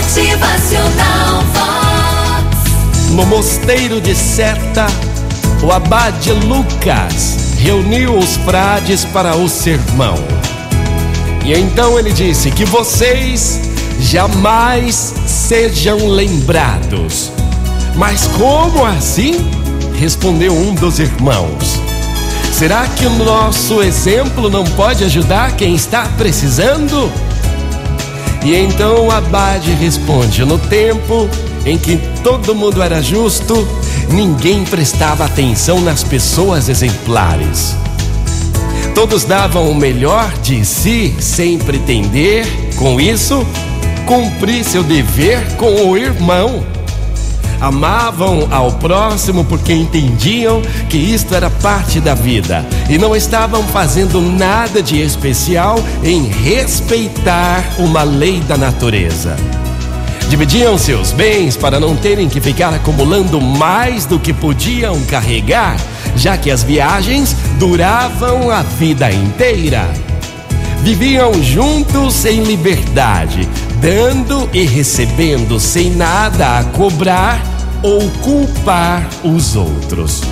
Motivacional Vox. No mosteiro de Seta, o abade Lucas reuniu os frades para o sermão. E então ele disse: Que vocês jamais sejam lembrados. Mas como assim? Respondeu um dos irmãos. Será que o nosso exemplo não pode ajudar quem está precisando? E então o abade responde: No tempo em que todo mundo era justo, ninguém prestava atenção nas pessoas exemplares. Todos davam o melhor de si sem pretender, com isso, cumprir seu dever com o irmão. Amavam ao próximo porque entendiam que isto era parte da vida e não estavam fazendo nada de especial em respeitar uma lei da natureza. Dividiam seus bens para não terem que ficar acumulando mais do que podiam carregar, já que as viagens duravam a vida inteira. Viviam juntos em liberdade, dando e recebendo sem nada a cobrar ou culpar os outros.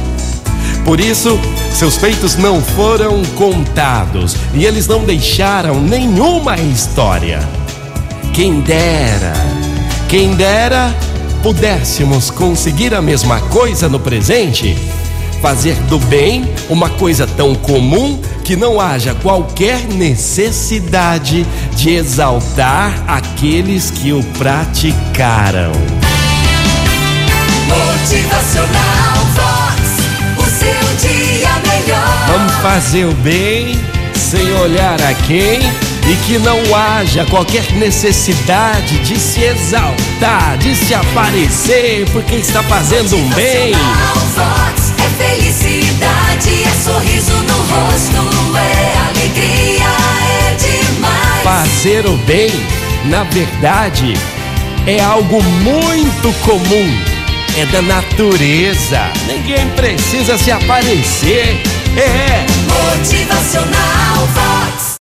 Por isso, seus feitos não foram contados e eles não deixaram nenhuma história. Quem dera, quem dera pudéssemos conseguir a mesma coisa no presente, fazer do bem uma coisa tão comum que não haja qualquer necessidade de exaltar aqueles que o praticaram. Motivacional Vox. O seu dia melhor. Vamos fazer o bem sem olhar a quem e que não haja qualquer necessidade de se exaltar, de se aparecer porque está fazendo um bem. Vox. É felicidade, é sorriso no rosto, é alegria, é demais. Fazer o bem, na verdade, é algo muito comum. É da natureza. Ninguém precisa se aparecer. É. Motivacional Vox.